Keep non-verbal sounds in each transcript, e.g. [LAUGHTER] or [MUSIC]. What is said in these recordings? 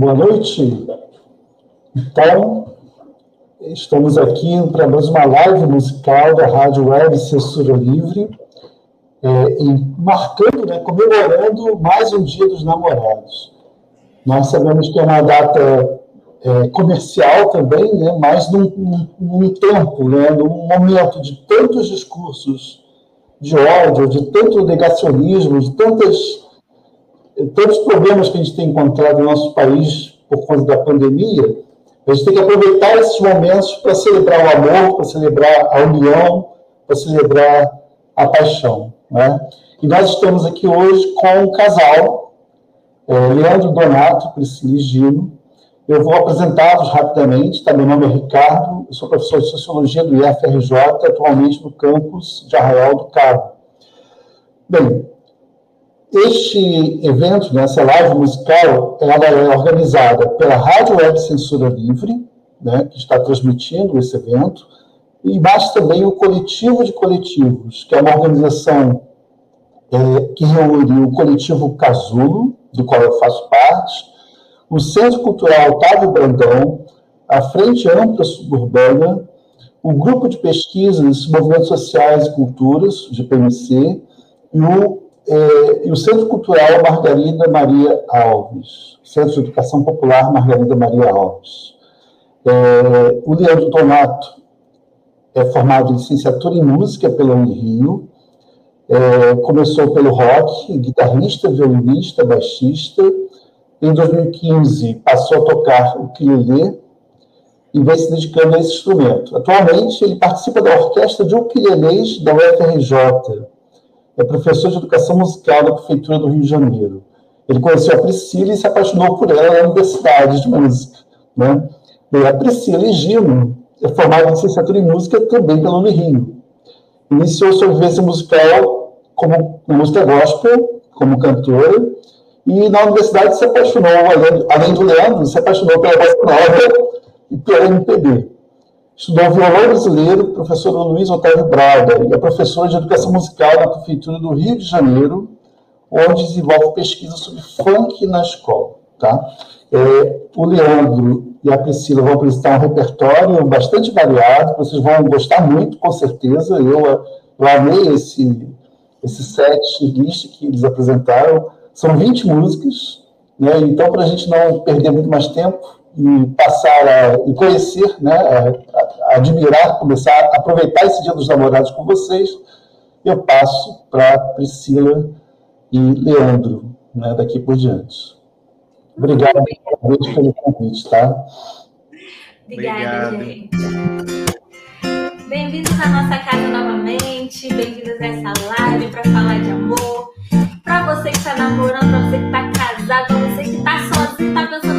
Boa noite. Então, estamos aqui para mais uma live musical da Rádio Web Censura Livre, é, marcando, né, comemorando mais um Dia dos Namorados. Nós sabemos que é uma data é, comercial também, né, mas num, num, num tempo, né, num momento de tantos discursos de ódio, de tanto negacionismo, de tantas todos os problemas que a gente tem encontrado no nosso país por conta da pandemia, a gente tem que aproveitar esses momentos para celebrar o amor, para celebrar a união, para celebrar a paixão. Né? E nós estamos aqui hoje com um casal, é, Leandro Donato, Priscila e Gino. Eu vou apresentá-los rapidamente. Tá? Meu nome é Ricardo, eu sou professor de Sociologia do IFRJ, atualmente no campus de Arraial do Cabo. Bem, este evento, né, essa live musical, ela é organizada pela Rádio Web Censura Livre, né, que está transmitindo esse evento, e mais também o Coletivo de Coletivos, que é uma organização é, que reúne o Coletivo Casulo, do qual eu faço parte, o Centro Cultural Otávio Brandão, a Frente Ampla Suburbana, o Grupo de Pesquisas, Movimentos Sociais e Culturas, de PMC, e o é, e o Centro Cultural Margarida Maria Alves, Centro de Educação Popular Margarida Maria Alves. É, o Leandro Donato é formado em licenciatura em música pela Unirio, é, começou pelo rock, guitarrista, violinista, baixista. Em 2015 passou a tocar o ukulele e vem se dedicando a esse instrumento. Atualmente ele participa da orquestra de ukulelês da UFRJ, é professor de educação musical da Prefeitura do Rio de Janeiro. Ele conheceu a Priscila e se apaixonou por ela na Universidade de Música. Né? A Priscila e Gino é formada em licenciatura em música também pela Unirio. Iniciou sua vivência musical como música gospel, como cantora, e na universidade se apaixonou, além, além do Leandro, se apaixonou pela bossa nova e pela MPB. Estudou violão brasileiro, professor Luiz Otávio Braga, e é professor de educação musical na Prefeitura do Rio de Janeiro, onde desenvolve pesquisa sobre funk na escola. Tá? É, o Leandro e a Priscila vão apresentar um repertório bastante variado, vocês vão gostar muito, com certeza. Eu, eu amei esse, esse set list que eles apresentaram. São 20 músicas, né? então, para a gente não perder muito mais tempo, e passar a e conhecer, né, a, a admirar, começar a aproveitar esse Dia dos Namorados com vocês, eu passo para Priscila e Leandro, né, daqui por diante. Obrigado pelo convite, tá? Obrigada, Obrigado. gente. Bem-vindos à nossa casa novamente, bem-vindos a essa live para falar de amor. Para você que está namorando, para você que está casado, para você que está sozinho, está pensando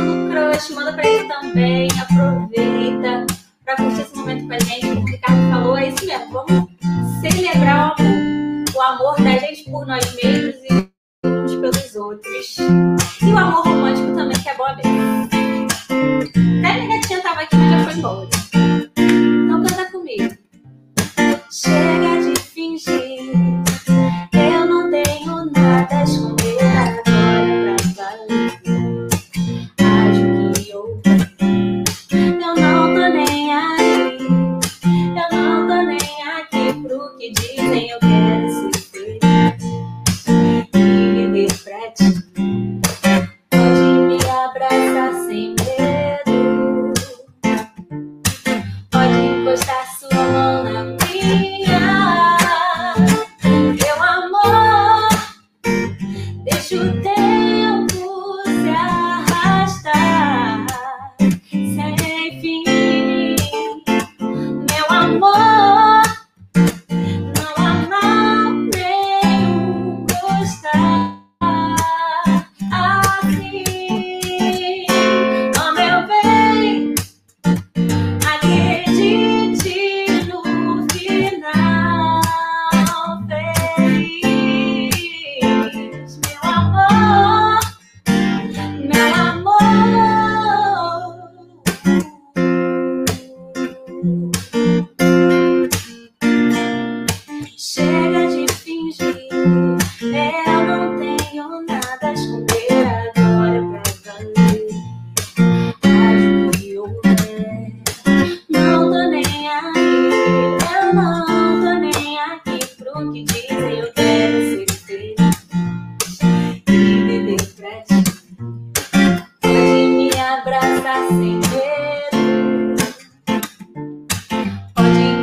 crush, manda para ele também. Aproveita para curtir esse momento com a gente. Como o Ricardo falou, é isso mesmo. Vamos celebrar o amor. O amor da gente por nós mesmos e uns pelos outros.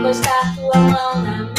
Encostar tua mão na.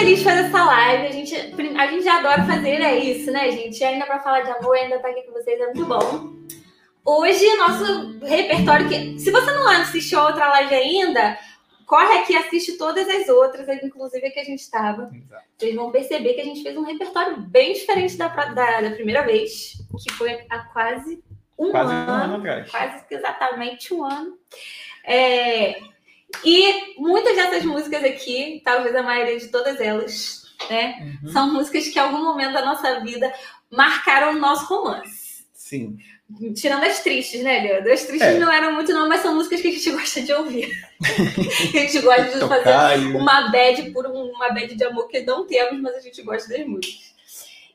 Feliz de fazer essa live. A gente, a gente já adora fazer, é isso, né, gente? Ainda pra falar de amor, ainda tá aqui com vocês, é muito bom. Hoje, nosso repertório, que se você não assistiu a outra live ainda, corre aqui e assiste todas as outras, inclusive a que a gente estava. Vocês vão perceber que a gente fez um repertório bem diferente da, da, da primeira vez, que foi há quase um Quase um ano ano atrás. quase que exatamente um ano. É, e muitas dessas músicas aqui, talvez a maioria de todas elas, né, Uhum. são músicas que em algum momento da nossa vida marcaram o nosso romance. Sim. Tirando as tristes, né, Leandro? As tristes É. não eram muito, não, mas são músicas que a gente [LAUGHS] gosta de ouvir. [LAUGHS] a gente gosta de fazer uma bad por um- uma bad de amor que não temos, mas a gente gosta das músicas.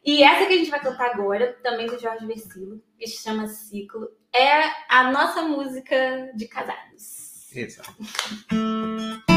E essa que a gente vai cantar agora, também do Jorge Versilo, que se chama Ciclo, é a nossa música de casados. Exato.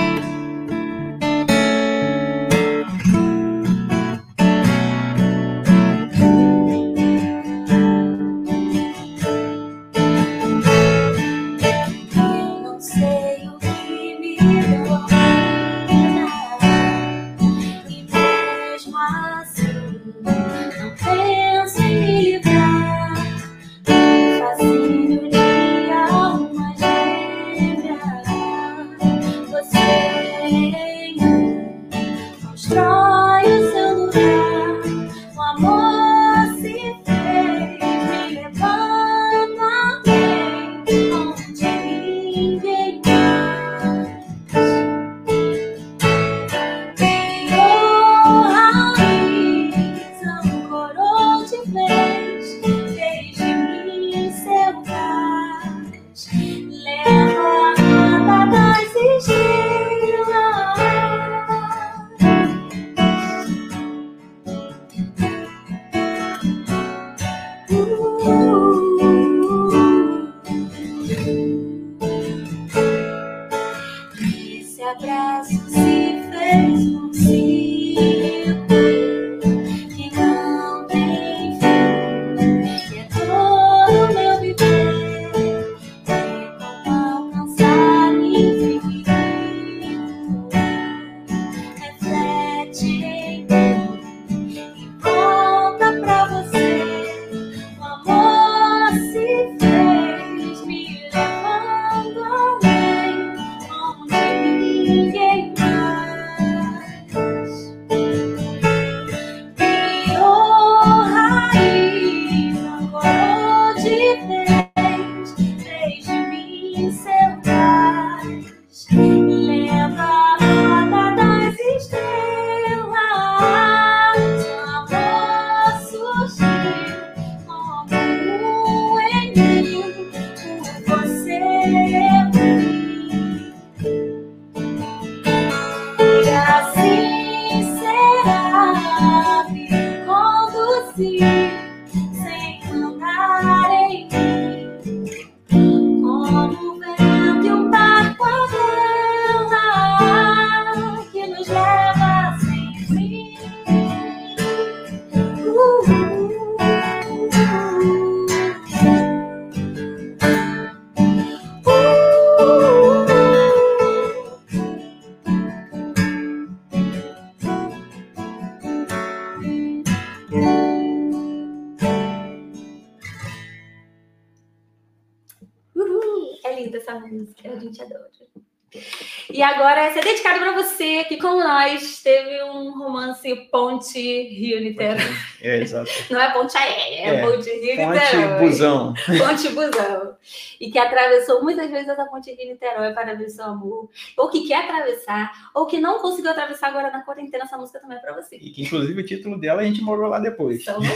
ponte Rio-Niterói. É, exato. [LAUGHS] Não é ponte aérea, é, é ponte Rio-Niterói. Ponte Busão. [LAUGHS] Ponte Busão. E que atravessou muitas vezes essa ponte Rio-Niterói para ver seu amor, ou que quer atravessar, ou que não conseguiu atravessar agora na quarentena, essa música também é para você. E que, inclusive, o título dela a gente morou lá depois. Então, né?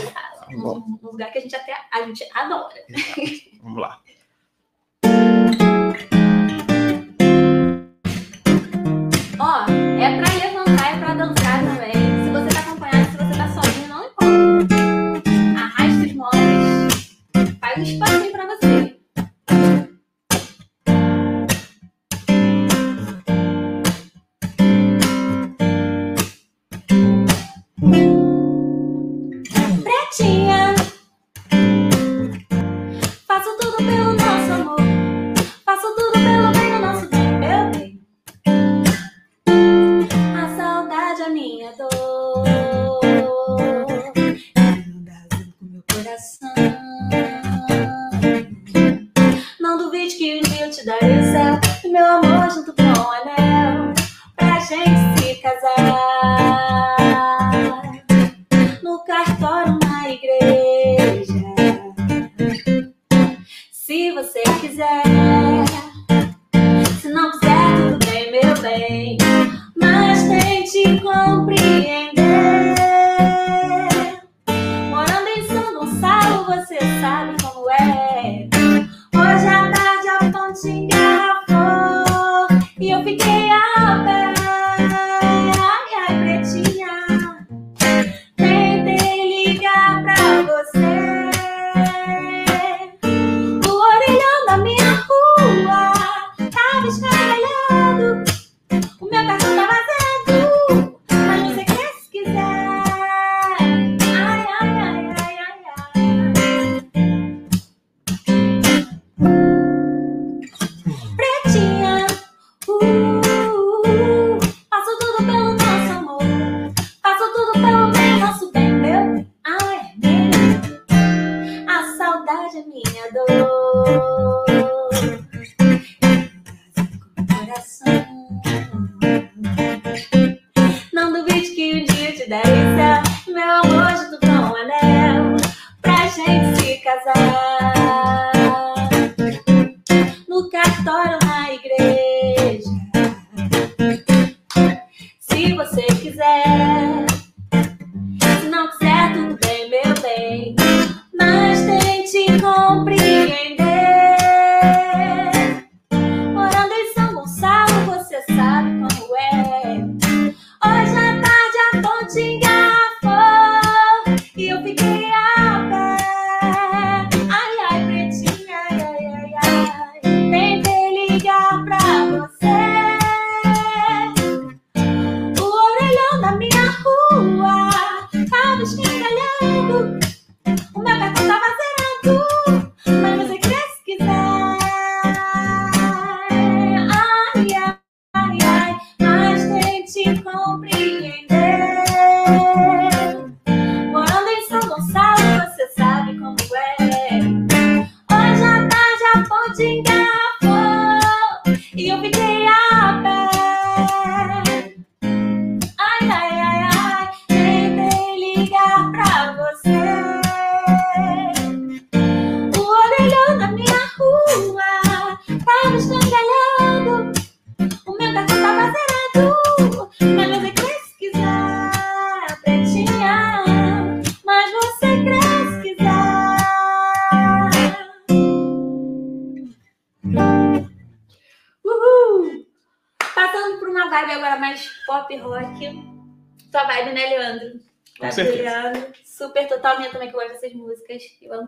um, um lugar que a gente até a gente adora. Exato. Vamos lá. [LAUGHS] saudade minha dor.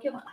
对吧。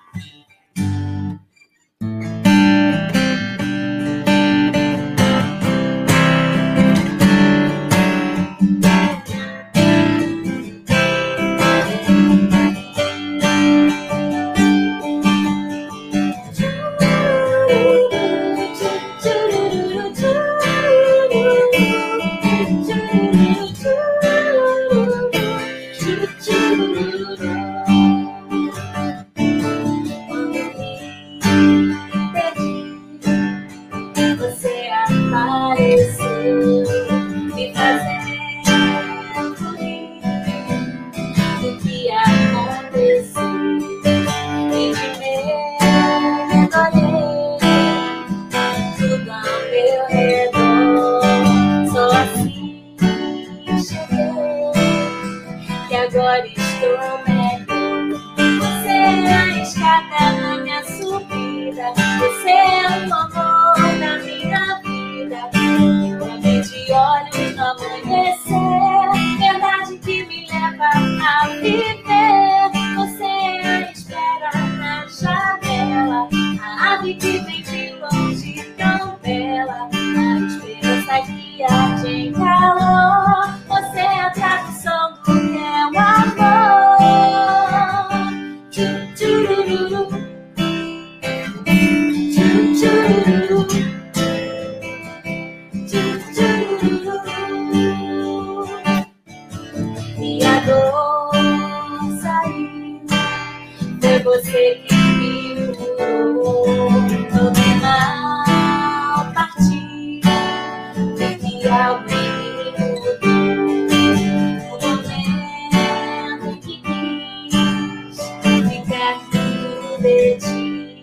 de.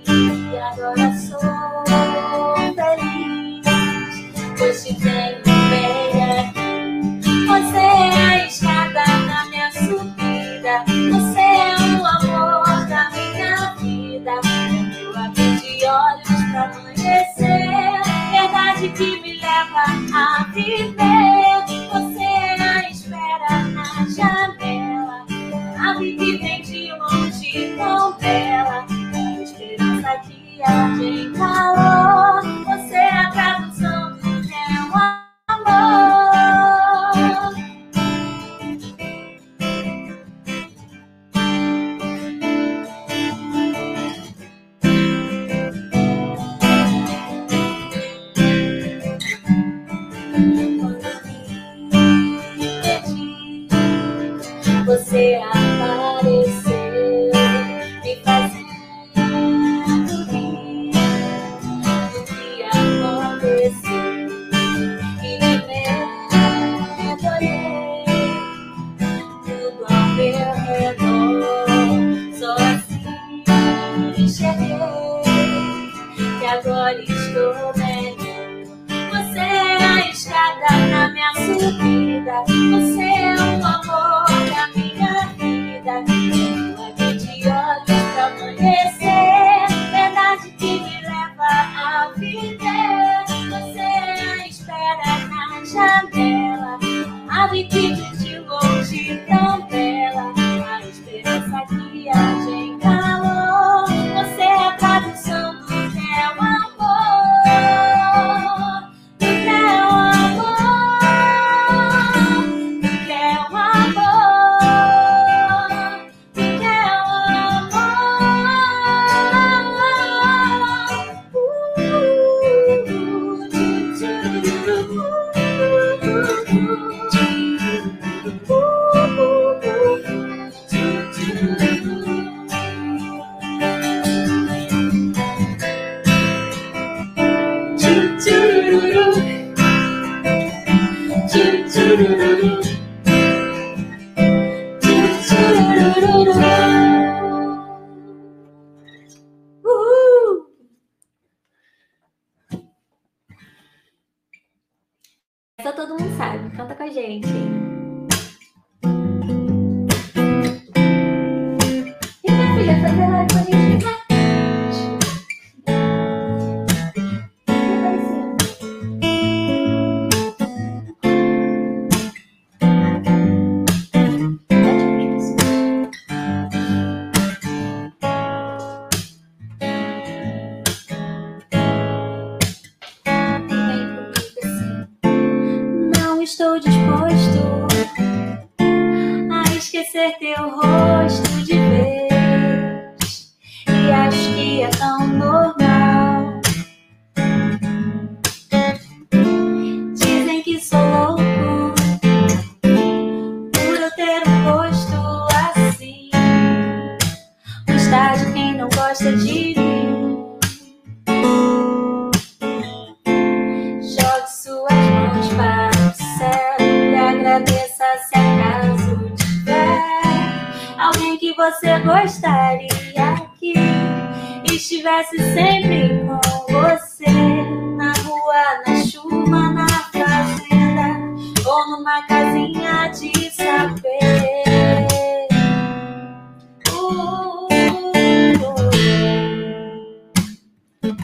E agora sou feliz, pois te tenho. magic.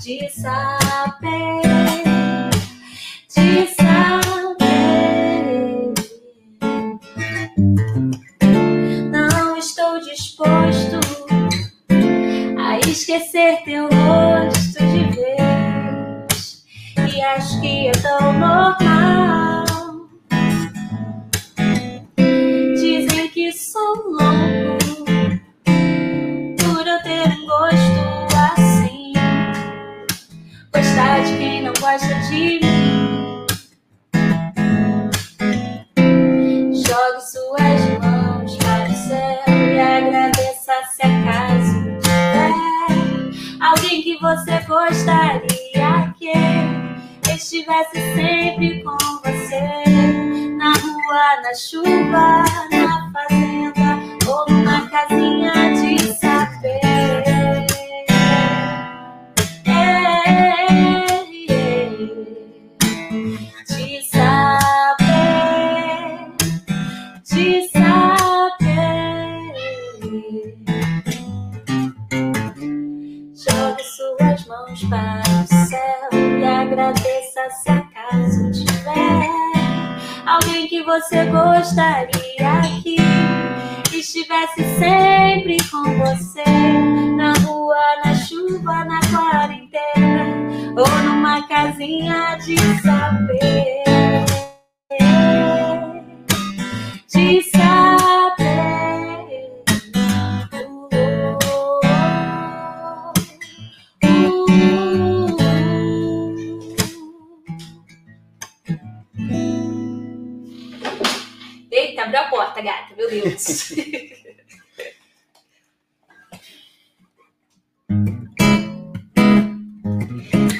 justiça.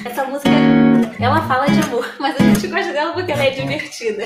Essa música, ela fala de amor, [LAUGHS] mas a gente gosta dela porque ela é divertida.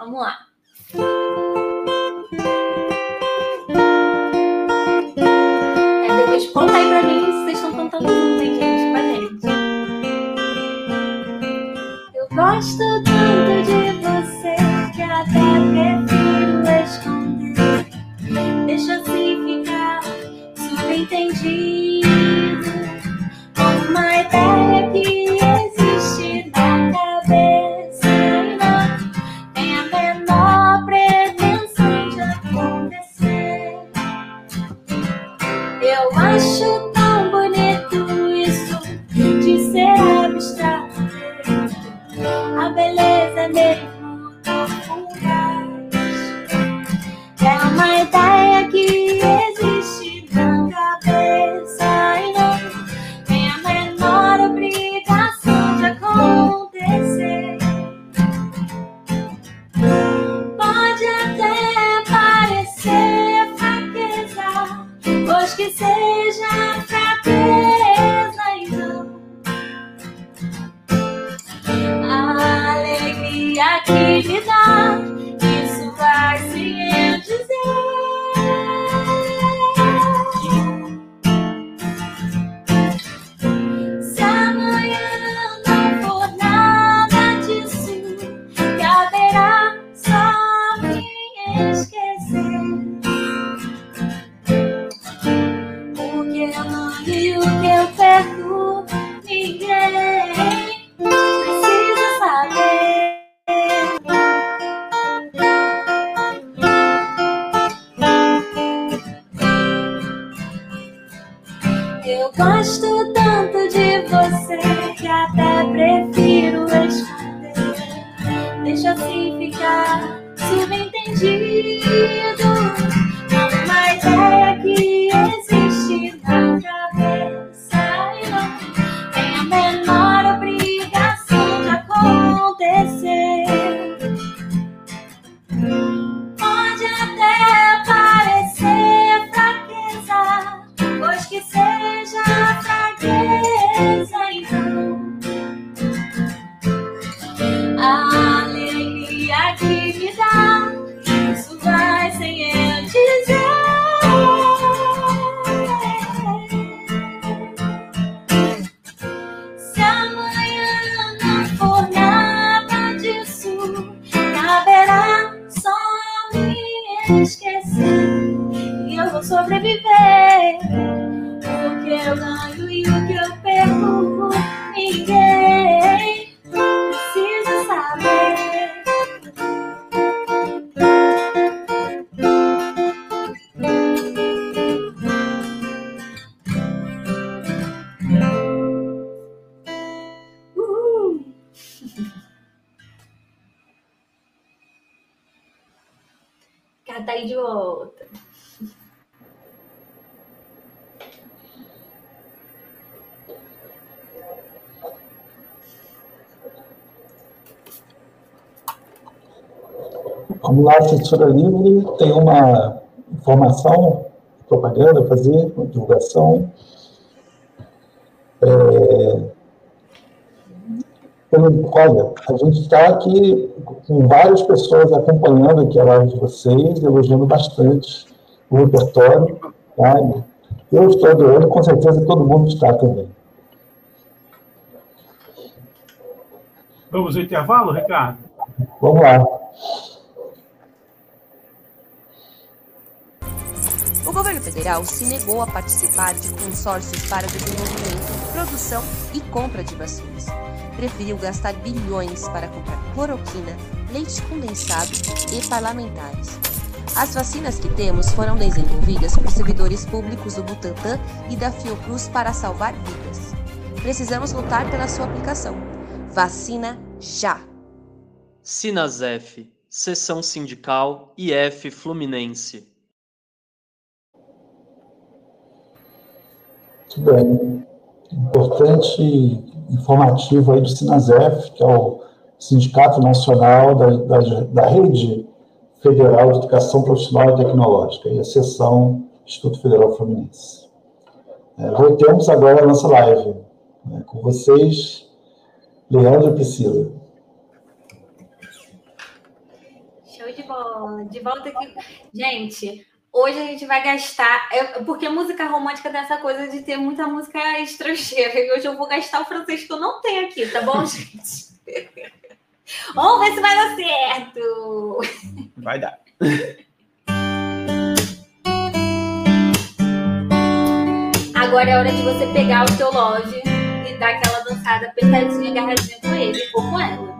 阿木啊。Eu Lá, Censura Livre tem uma informação, propaganda a fazer, divulgação. É, olha, a gente está aqui com várias pessoas acompanhando aqui a live de vocês, elogiando bastante o repertório. Tá? Eu estou adorando, com certeza todo mundo está também. Vamos ao intervalo, Ricardo? Vamos lá. Federal se negou a participar de consórcios para desenvolvimento, produção e compra de vacinas. Preferiu gastar bilhões para comprar cloroquina, leite condensado e parlamentares. As vacinas que temos foram desenvolvidas por servidores públicos do Butantan e da Fiocruz para salvar vidas. Precisamos lutar pela sua aplicação. Vacina já! Sinasef, Seção Sindical IF Fluminense. Muito bem. Importante informativo aí do Sinasef, que é o Sindicato Nacional da, da, da Rede Federal de Educação Profissional e Tecnológica, e a seção Instituto Federal Fluminense. É, voltemos agora à nossa live. né, com vocês, Leandro e Priscila. Show de bola. De volta aqui. Gente, hoje a gente vai gastar. eu- porque música romântica tem essa coisa de ter muita música estrangeira. E hoje eu vou gastar o francês que eu não tenho aqui, tá bom, [LAUGHS] gente? Vamos ver se vai dar certo. Vai dar. Agora é hora de você pegar o teu love e dar aquela dançada apertadinha, agarradinha com ele, ou com ela.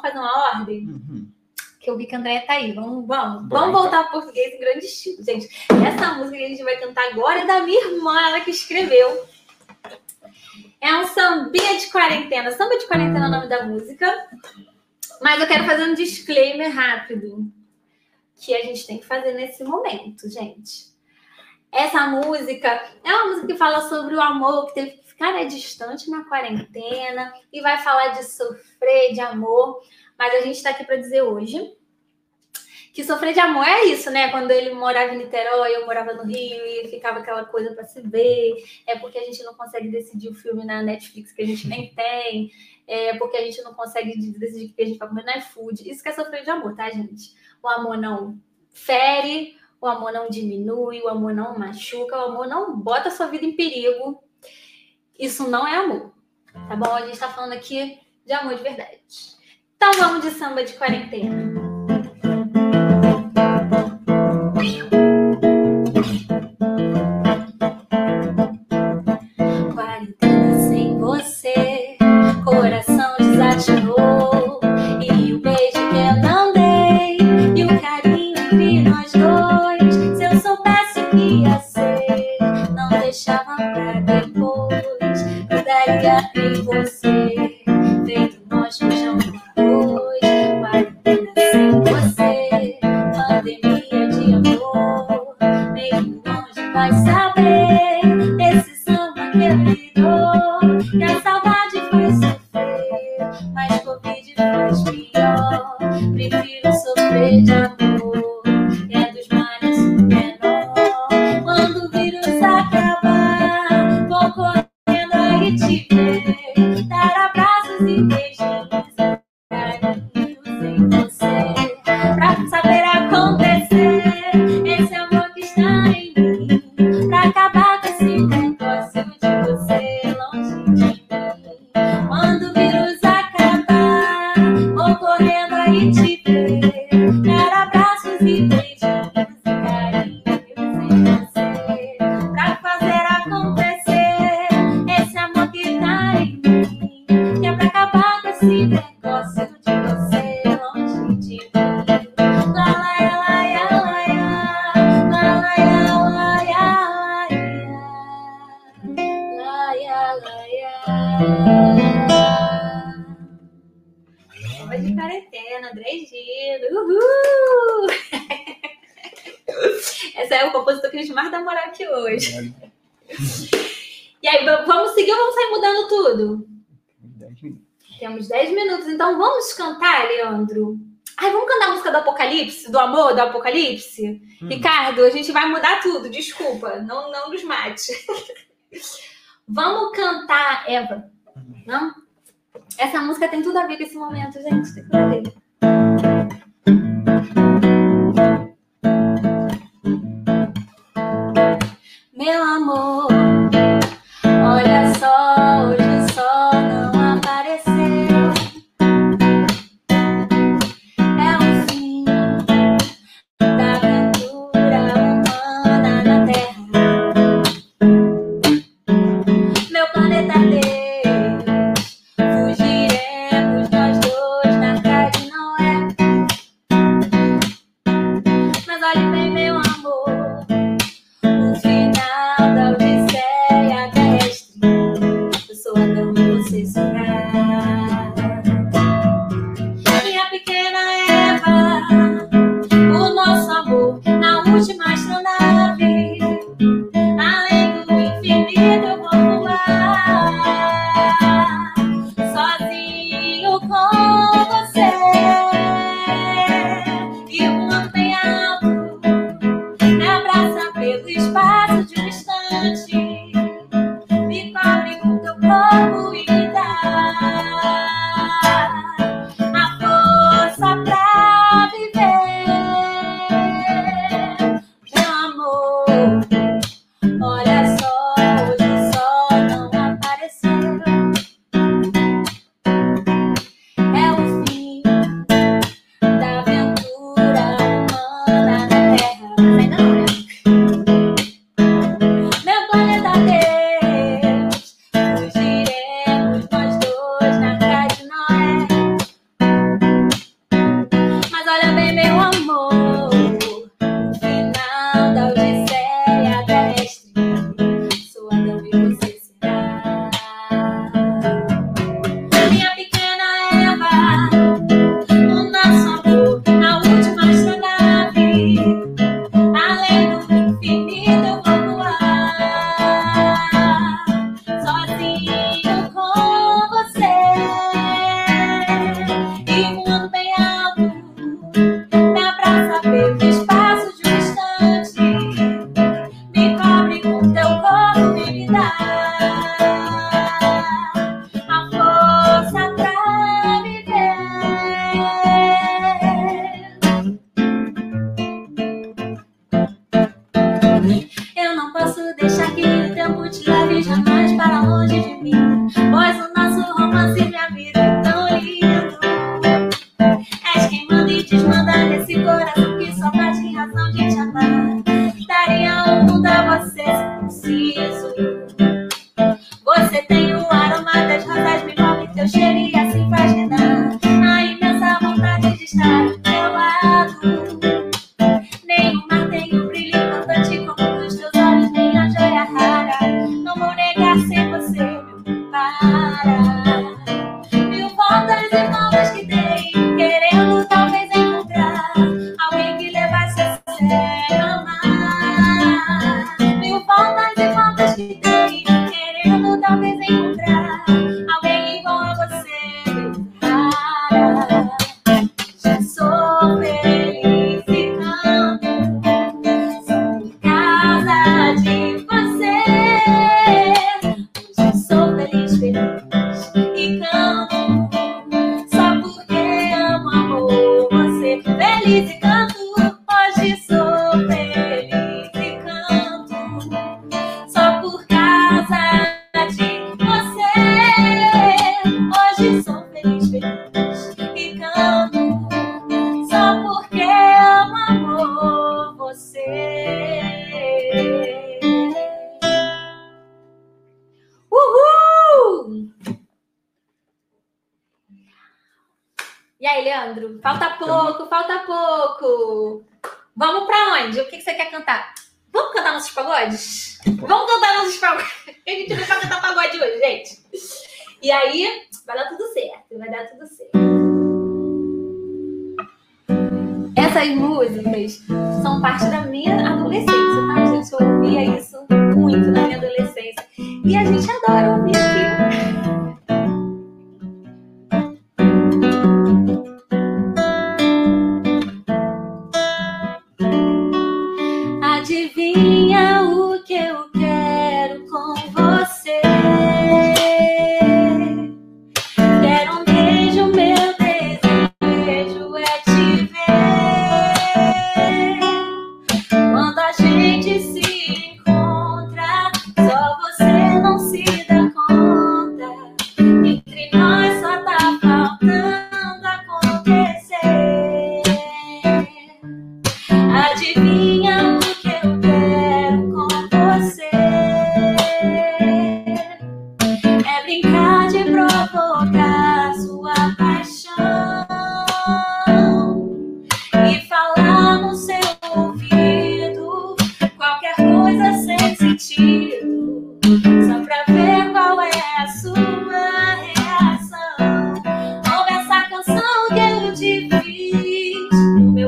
Vamos fazer uma ordem? Uhum. Que eu vi que a Andréia tá aí. Vamos, vamos. Vamos então. voltar ao português em grande estilo, gente. Essa música que a gente vai cantar agora é da minha irmã, ela que escreveu. É um sambinha de quarentena. Samba de quarentena é o nome da música. Mas eu quero fazer um disclaimer rápido. Que a gente tem que fazer nesse momento, gente. Essa música é uma música que fala sobre o amor que teve né, distante na quarentena. E vai falar de sofrer, de amor. Mas a gente está aqui para dizer hoje que sofrer de amor é isso, né? Quando ele morava em Niterói, eu morava no Rio e ficava aquela coisa para se ver. É porque a gente não consegue decidir o filme na Netflix que a gente nem [LAUGHS] tem. É porque a gente não consegue decidir o que a gente vai comer no iFood. Isso que é sofrer de amor, tá, gente? O amor não fere, o amor não diminui, o amor não machuca, o amor não bota a sua vida em perigo. Isso não é amor, tá bom? A gente tá falando aqui de amor de verdade. Então vamos de samba de quarentena. Ai, vamos cantar a música do Apocalipse, do amor do Apocalipse? Hum. Ricardo, a gente vai mudar tudo, desculpa, não, não nos mate. [LAUGHS] vamos cantar, Eva. Não? Essa música tem tudo a ver com esse momento, gente. Tem tudo a ver. Falta pouco, falta pouco. Vamos para onde? O que, que você quer cantar? Vamos cantar nossos pagodes? Vamos cantar nossos pagodes. [LAUGHS] A gente não vai cantar pagode hoje, gente. E aí, vai dar tudo certo. Vai dar tudo certo. Essas músicas são parte da minha adolescência, tá? A gente ouvia isso muito na minha adolescência. E a gente adora ouvir aqui.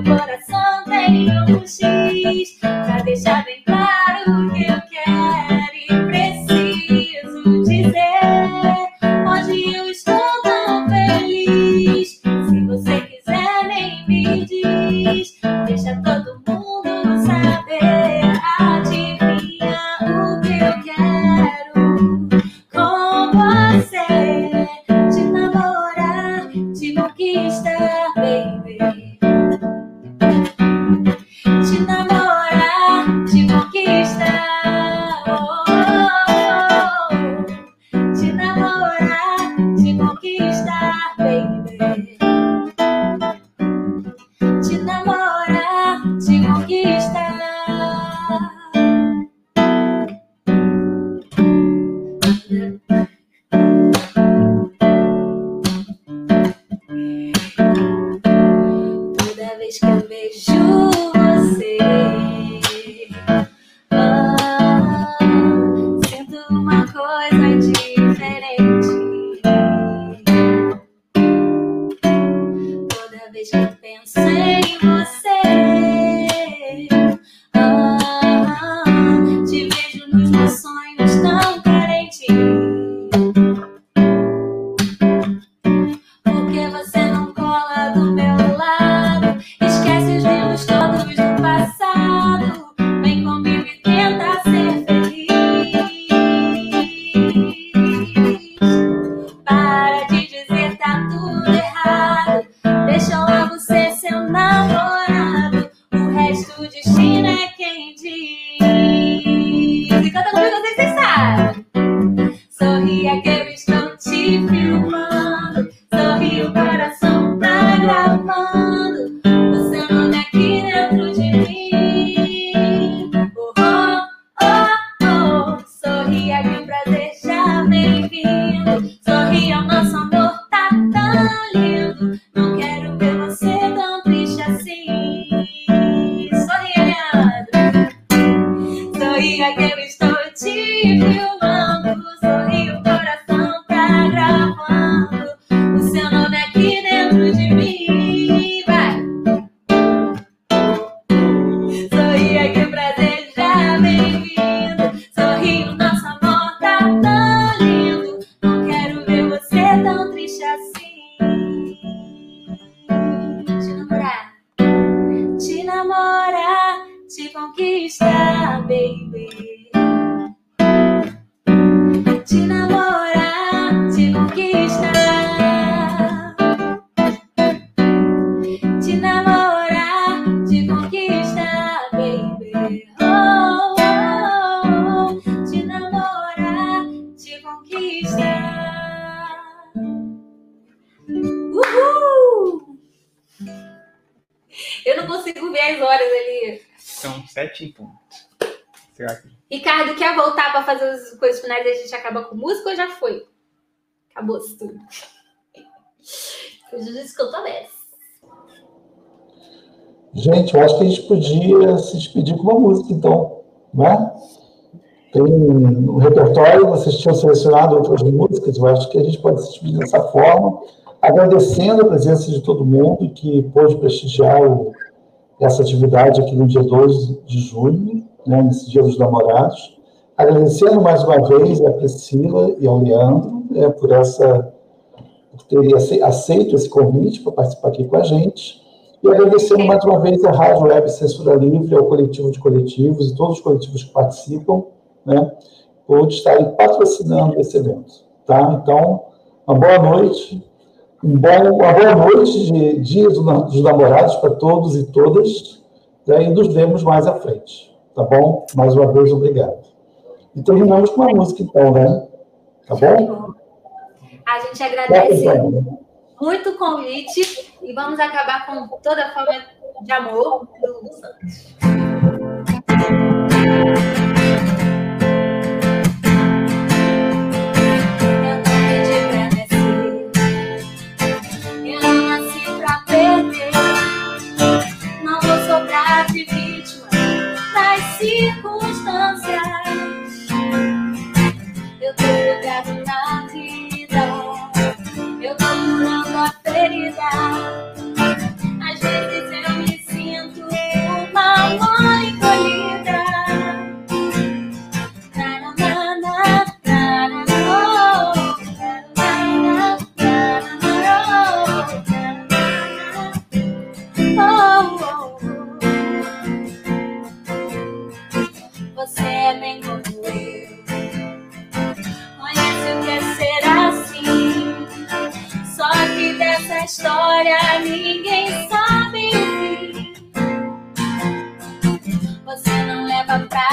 meu coração. A gente acaba com música ou já foi? Acabou-se tudo. Eu tô nessa. Gente, eu acho que a gente podia se despedir com uma música, então, né? Tem um repertório, vocês tinham selecionado outras músicas, eu acho que a gente pode se despedir dessa forma, agradecendo a presença de todo mundo que pôde prestigiar o, essa atividade aqui no dia 2 de junho, né, nesse Dia dos Namorados. Agradecendo mais uma vez a Priscila e ao Leandro né, por essa por aceito esse convite para participar aqui com a gente. E agradecendo mais uma vez a Rádio Web Censura Livre, ao coletivo de coletivos e todos os coletivos que participam, né, por estarem patrocinando esse evento. Tá? Então, uma boa noite, um bom, uma boa noite de Dia dos Namorados para todos e todas, né, e nos vemos mais à frente. Tá bom? Mais uma vez, obrigado. E terminamos com uma música, então, né? Tá bom? A gente agradece muito o convite e vamos acabar com toda a forma de amor do Santos. down. História ninguém sabe o fim. Você não leva pra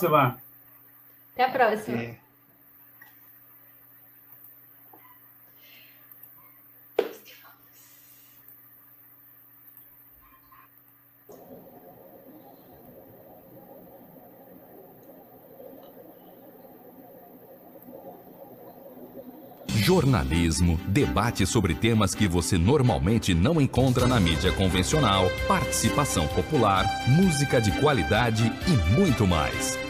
próxima. Até a próxima. É. Jornalismo, debate sobre temas que você normalmente não encontra na mídia convencional, participação popular, música de qualidade e muito mais.